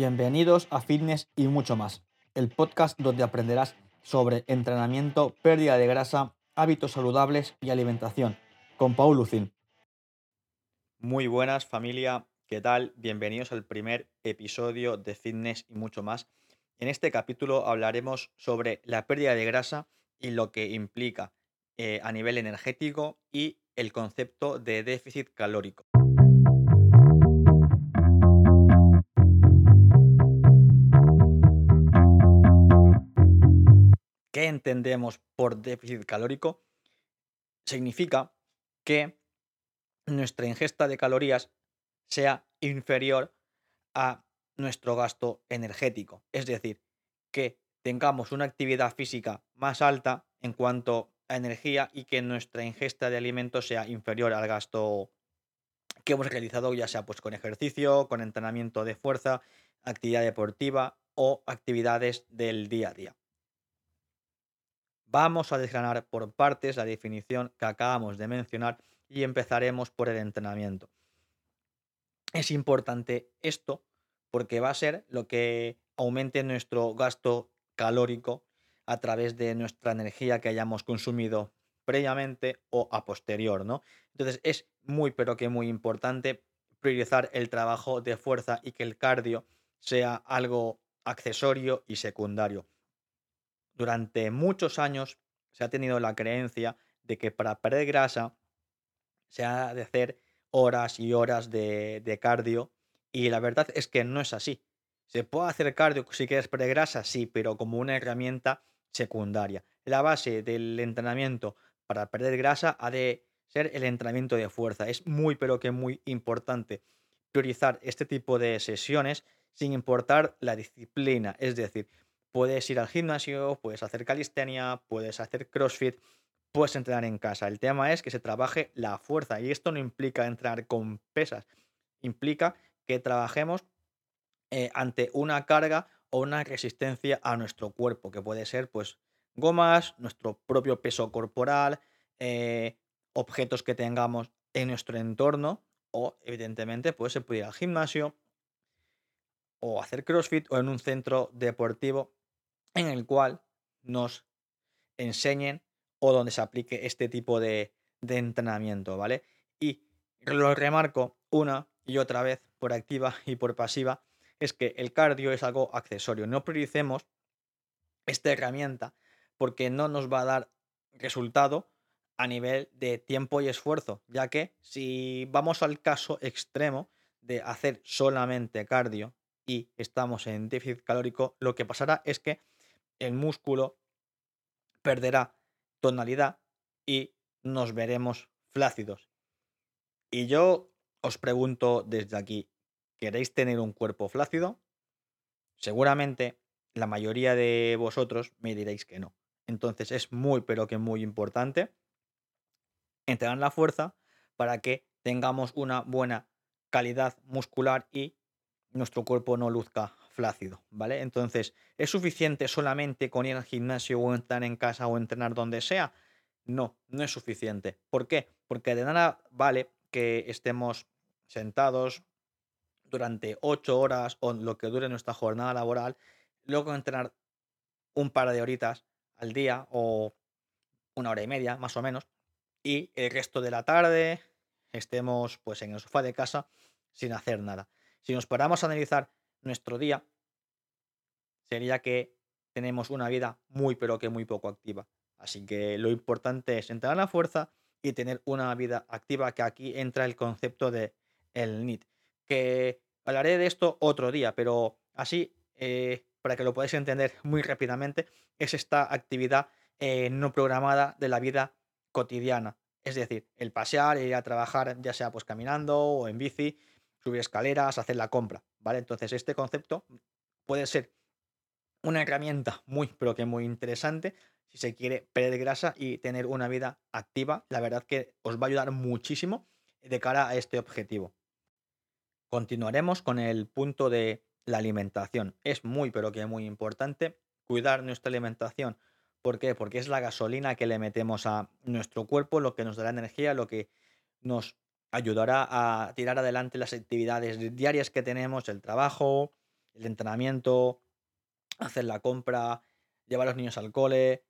Bienvenidos a Fitness y mucho más, el podcast donde aprenderás sobre entrenamiento, pérdida de grasa, hábitos saludables y alimentación, con Paul Lucin. Muy buenas familia, ¿qué tal? Bienvenidos al primer episodio de Fitness y mucho más. En este capítulo hablaremos sobre la pérdida de grasa y lo que implica eh, a nivel energético y el concepto de déficit calórico. ¿Qué entendemos por déficit calórico? Significa que nuestra ingesta de calorías sea inferior a nuestro gasto energético. Es decir, que tengamos una actividad física más alta en cuanto a energía y que nuestra ingesta de alimentos sea inferior al gasto que hemos realizado, ya sea pues con ejercicio, con entrenamiento de fuerza, actividad deportiva o actividades del día a día. Vamos a desgranar por partes la definición que acabamos de mencionar y empezaremos por el entrenamiento. Es importante esto porque va a ser lo que aumente nuestro gasto calórico a través de nuestra energía que hayamos consumido previamente o a posterior, ¿no? Entonces es muy pero que muy importante priorizar el trabajo de fuerza y que el cardio sea algo accesorio y secundario durante muchos años se ha tenido la creencia de que para perder grasa se ha de hacer horas y horas de, cardio y la verdad es que no es así. ¿Se puede hacer cardio si quieres perder grasa? Sí, pero como una herramienta secundaria. La base del entrenamiento para perder grasa ha de ser el entrenamiento de fuerza. Es muy, pero que muy importante priorizar este tipo de sesiones sin importar la disciplina. Es decir, Puedes ir al gimnasio, puedes hacer calistenia, puedes hacer crossfit, puedes entrenar en casa. El tema es que se trabaje la fuerza y esto no implica entrenar con pesas, implica que trabajemos eh, ante una carga o una resistencia a nuestro cuerpo, que puede ser pues gomas, nuestro propio peso corporal, eh, objetos que tengamos en nuestro entorno o evidentemente pues se puede ir al gimnasio o hacer crossfit o en un centro deportivo en el cual nos enseñen o donde se aplique este tipo de, entrenamiento, ¿vale? Y lo remarco una y otra vez por activa y por pasiva, es que el cardio es algo accesorio. No prioricemos esta herramienta porque no nos va a dar resultado a nivel de tiempo y esfuerzo, ya que si vamos al caso extremo de hacer solamente cardio y estamos en déficit calórico, lo que pasará es que el músculo perderá tonalidad y nos veremos flácidos. Y yo os pregunto desde aquí, ¿queréis tener un cuerpo flácido? Seguramente la mayoría de vosotros me diréis que no. Entonces es muy, pero que muy importante entrenar la fuerza para que tengamos una buena calidad muscular y nuestro cuerpo no luzca flácido, ¿vale? Entonces, ¿es suficiente solamente con ir al gimnasio o entrar en casa o entrenar donde sea? No, no es suficiente. ¿Por qué? Porque de nada vale que estemos sentados durante ocho horas o lo que dure nuestra jornada laboral, luego entrenar un par de horitas al día o una hora y media más o menos y el resto de la tarde estemos pues en el sofá de casa sin hacer nada. Si nos paramos a analizar nuestro día, sería que tenemos una vida muy pero que muy poco activa. Así que lo importante es entrar a la fuerza y tener una vida activa, que aquí entra el concepto de el NIT. Que hablaré de esto otro día, pero así, eh, para que lo podáis entender muy rápidamente, es esta actividad eh, no programada de la vida cotidiana. Es decir, el pasear, ir a trabajar, ya sea pues caminando o en bici, subir escaleras, hacer la compra, ¿vale? Entonces este concepto puede ser una herramienta muy, pero que muy interesante si se quiere perder grasa y tener una vida activa. La verdad que os va a ayudar muchísimo de cara a este objetivo. Continuaremos con el punto de la alimentación. Es muy, pero que muy importante cuidar nuestra alimentación. ¿Por qué? Porque es la gasolina que le metemos a nuestro cuerpo, lo que nos dará energía, lo que nos ayudará a tirar adelante las actividades diarias que tenemos, el trabajo, el entrenamiento, hacer la compra, llevar a los niños al cole,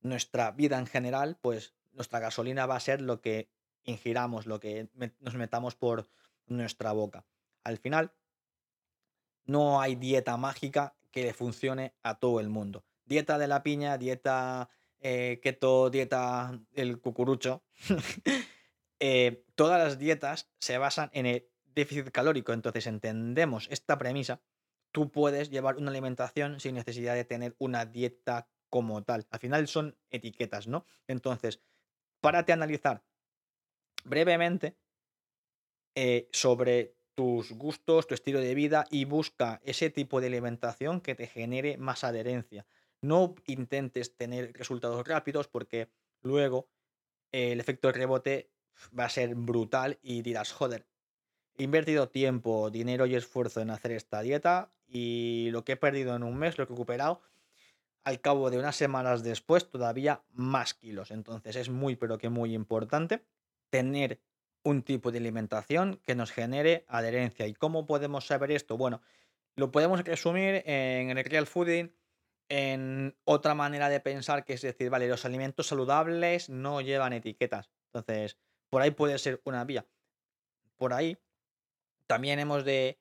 nuestra vida en general, pues nuestra gasolina va a ser lo que ingiramos, lo que nos metamos por nuestra boca. Al final, no hay dieta mágica que le funcione a todo el mundo. Dieta de la piña, dieta eh, keto, dieta el cucurucho. Eh, todas las dietas se basan en el déficit calórico. Entonces entendemos esta premisa. Tú puedes llevar una alimentación sin necesidad de tener una dieta como tal. Al final son etiquetas, ¿no? Entonces, párate a analizar brevemente eh, sobre tus gustos, tu estilo de vida y busca ese tipo de alimentación que te genere más adherencia. No intentes tener resultados rápidos porque luego el efecto rebote va a ser brutal y dirás, joder, he invertido tiempo, dinero y esfuerzo en hacer esta dieta y lo que he perdido en un mes lo he recuperado al cabo de unas semanas después todavía más kilos. Entonces es muy pero que muy importante tener un tipo de alimentación que nos genere adherencia. ¿Y cómo podemos saber esto? Bueno, lo podemos resumir en el real fooding en otra manera de pensar, que es decir, vale, los alimentos saludables no llevan etiquetas. Entonces, por ahí puede ser una vía. Por ahí también hemos de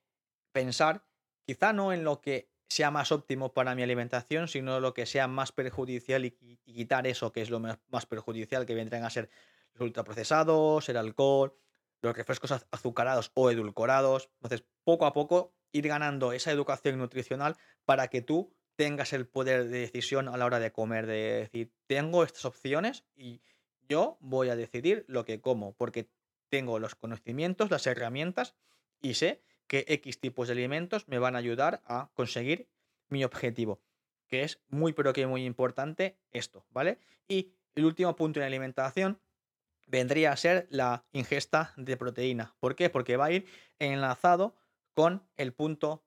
pensar, quizá no en lo que sea más óptimo para mi alimentación, sino lo que sea más perjudicial y, quitar eso que es lo más perjudicial que vendrán a ser los ultraprocesados, el alcohol, los refrescos azucarados o edulcorados. Entonces, poco a poco ir ganando esa educación nutricional para que tú tengas el poder de decisión a la hora de comer, de decir, tengo estas opciones y yo voy a decidir lo que como, porque tengo los conocimientos, las herramientas y sé que X tipos de alimentos me van a ayudar a conseguir mi objetivo, que es muy pero que muy importante esto, ¿vale? Y el último punto en alimentación vendría a ser la ingesta de proteína. ¿Por qué? Porque va a ir enlazado con el punto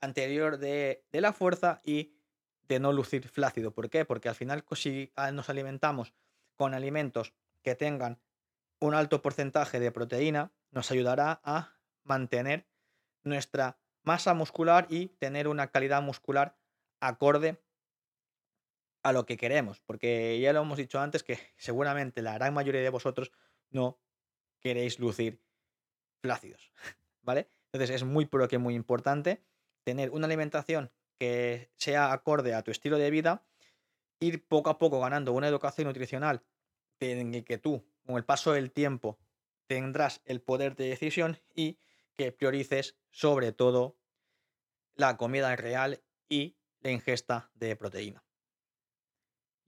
anterior de, la fuerza y de no lucir flácido. ¿Por qué? Porque al final si nos alimentamos con alimentos que tengan un alto porcentaje de proteína, nos ayudará a mantener nuestra masa muscular y tener una calidad muscular acorde a lo que queremos, porque ya lo hemos dicho antes que seguramente la gran mayoría de vosotros no queréis lucir flácidos, ¿vale? Entonces es muy pero que muy importante tener una alimentación que sea acorde a tu estilo de vida, ir poco a poco ganando una educación nutricional en que tú, con el paso del tiempo, tendrás el poder de decisión y que priorices sobre todo la comida real y la ingesta de proteína.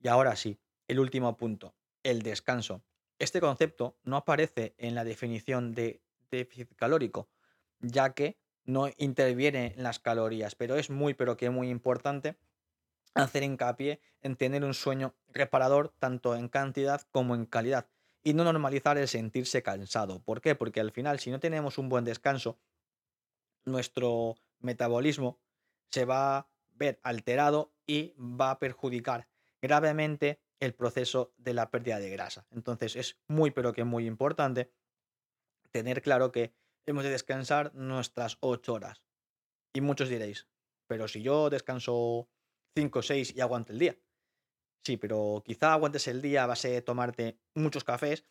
Y ahora sí, el último punto, el descanso. Este concepto no aparece en la definición de déficit calórico, ya que no interviene en las calorías, pero es muy, pero que muy importante hacer hincapié en tener un sueño reparador tanto en cantidad como en calidad y no normalizar el sentirse cansado. ¿Por qué? Porque al final si no tenemos un buen descanso, nuestro metabolismo se va a ver alterado y va a perjudicar gravemente el proceso de la pérdida de grasa. Entonces es muy pero que muy importante tener claro que hemos de descansar nuestras 8 horas. Y muchos diréis, pero si yo descanso 5 o 6 y aguanto el día. Sí, pero quizá aguantes el día a base de tomarte muchos cafés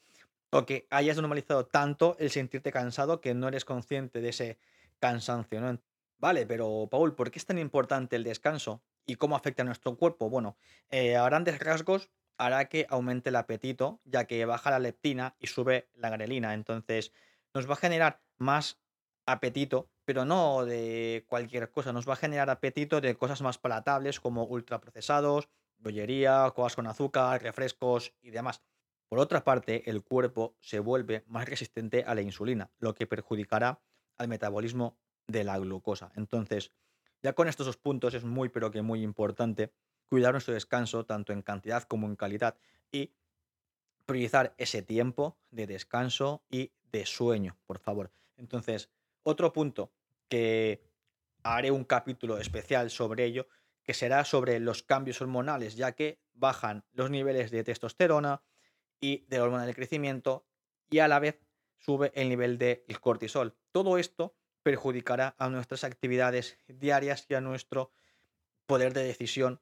o que hayas normalizado tanto el sentirte cansado que no eres consciente de ese cansancio, ¿no? Vale, pero Paul, ¿por qué es tan importante el descanso? ¿Y cómo afecta a nuestro cuerpo? Bueno, eh, a grandes rasgos hará que aumente el apetito, ya que baja la leptina y sube la grelina. Entonces, nos va a generar más apetito, pero no de cualquier cosa. Nos va a generar apetito de cosas más palatables como ultraprocesados, bollería, cosas con azúcar, refrescos y demás. Por otra parte, el cuerpo se vuelve más resistente a la insulina, lo que perjudicará al metabolismo de la glucosa. Entonces, ya con estos dos puntos es muy, pero que muy importante cuidar nuestro descanso, tanto en cantidad como en calidad, y priorizar ese tiempo de descanso y de sueño, por favor. Entonces, otro punto que haré un capítulo especial sobre ello, que será sobre los cambios hormonales, ya que bajan los niveles de testosterona y de hormona del crecimiento y a la vez sube el nivel del cortisol. Todo esto perjudicará a nuestras actividades diarias y a nuestro poder de decisión.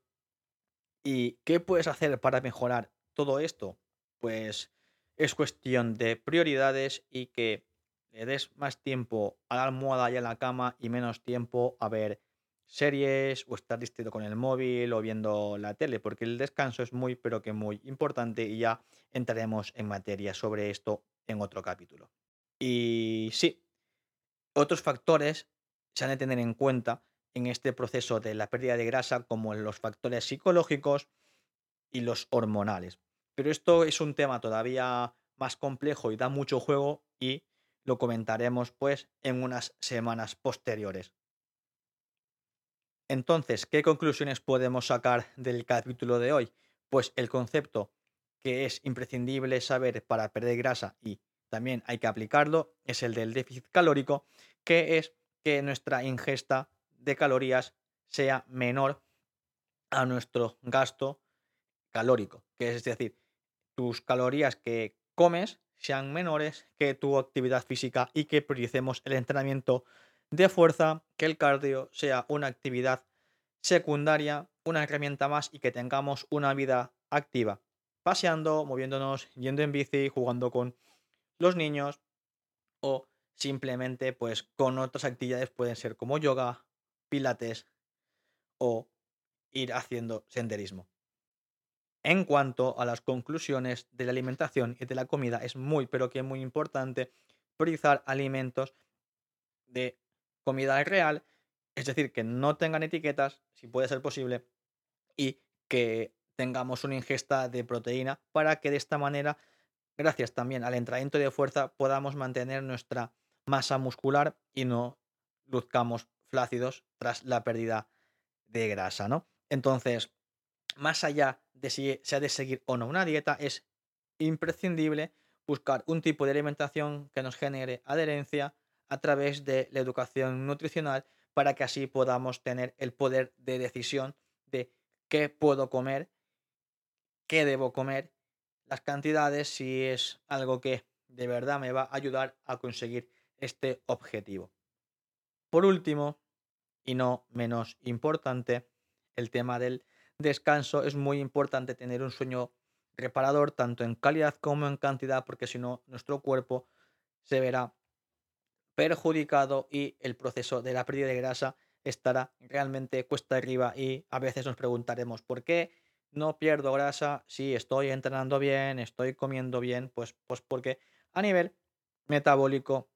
¿Y qué puedes hacer para mejorar todo esto? Pues es cuestión de prioridades y que le des más tiempo a la almohada y a la cama y menos tiempo a ver series o estar distraído con el móvil o viendo la tele, porque el descanso es muy, pero que muy importante y ya entraremos en materia sobre esto en otro capítulo. Y sí, otros factores se han de tener en cuenta en este proceso de la pérdida de grasa, como los factores psicológicos y los hormonales. Pero esto es un tema todavía más complejo y da mucho juego y lo comentaremos pues en unas semanas posteriores. Entonces, ¿qué conclusiones podemos sacar del capítulo de hoy? Pues el concepto que es imprescindible saber para perder grasa y también hay que aplicarlo es el del déficit calórico, que es que nuestra ingesta de calorías sea menor a nuestro gasto calórico, que es decir, tus calorías que comes sean menores que tu actividad física y que prioricemos el entrenamiento de fuerza, que el cardio sea una actividad secundaria, una herramienta más y que tengamos una vida activa, paseando, moviéndonos, yendo en bici, jugando con los niños o simplemente pues con otras actividades pueden ser como yoga, pilates o ir haciendo senderismo. En cuanto a las conclusiones de la alimentación y de la comida, es muy, pero que muy importante priorizar alimentos de comida real, es decir, que no tengan etiquetas, si puede ser posible, y que tengamos una ingesta de proteína para que de esta manera, gracias también al entrenamiento de fuerza, podamos mantener nuestra masa muscular y no luzcamos flácidos tras la pérdida de grasa, ¿no? Entonces, más allá de si se ha de seguir o no una dieta, es imprescindible buscar un tipo de alimentación que nos genere adherencia a través de la educación nutricional para que así podamos tener el poder de decisión de qué puedo comer, qué debo comer, las cantidades, si es algo que de verdad me va a ayudar a conseguir este objetivo. Por último, y no menos importante, el tema del descanso. Es muy importante tener un sueño reparador, tanto en calidad como en cantidad, porque si no, nuestro cuerpo se verá perjudicado y el proceso de la pérdida de grasa estará realmente cuesta arriba y a veces nos preguntaremos por qué no pierdo grasa si estoy entrenando bien, estoy comiendo bien, pues, pues porque a nivel metabólico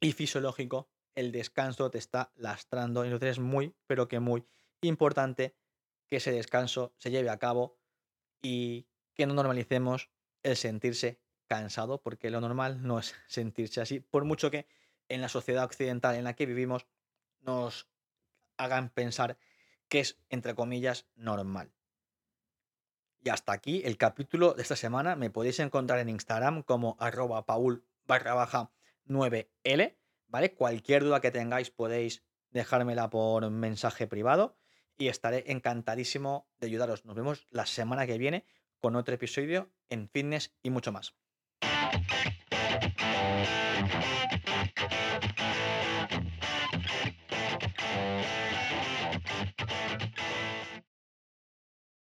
y fisiológico el descanso te está lastrando, entonces es muy, pero que muy importante que ese descanso se lleve a cabo y que no normalicemos el sentirse cansado, porque lo normal no es sentirse así, por mucho que en la sociedad occidental en la que vivimos nos hagan pensar que es, entre comillas, normal. Y hasta aquí el capítulo de esta semana. Me podéis encontrar en Instagram como arroba paul barra baja 9L, ¿vale? Cualquier duda que tengáis podéis dejármela por mensaje privado y estaré encantadísimo de ayudaros. Nos vemos la semana que viene con otro episodio en fitness y mucho más.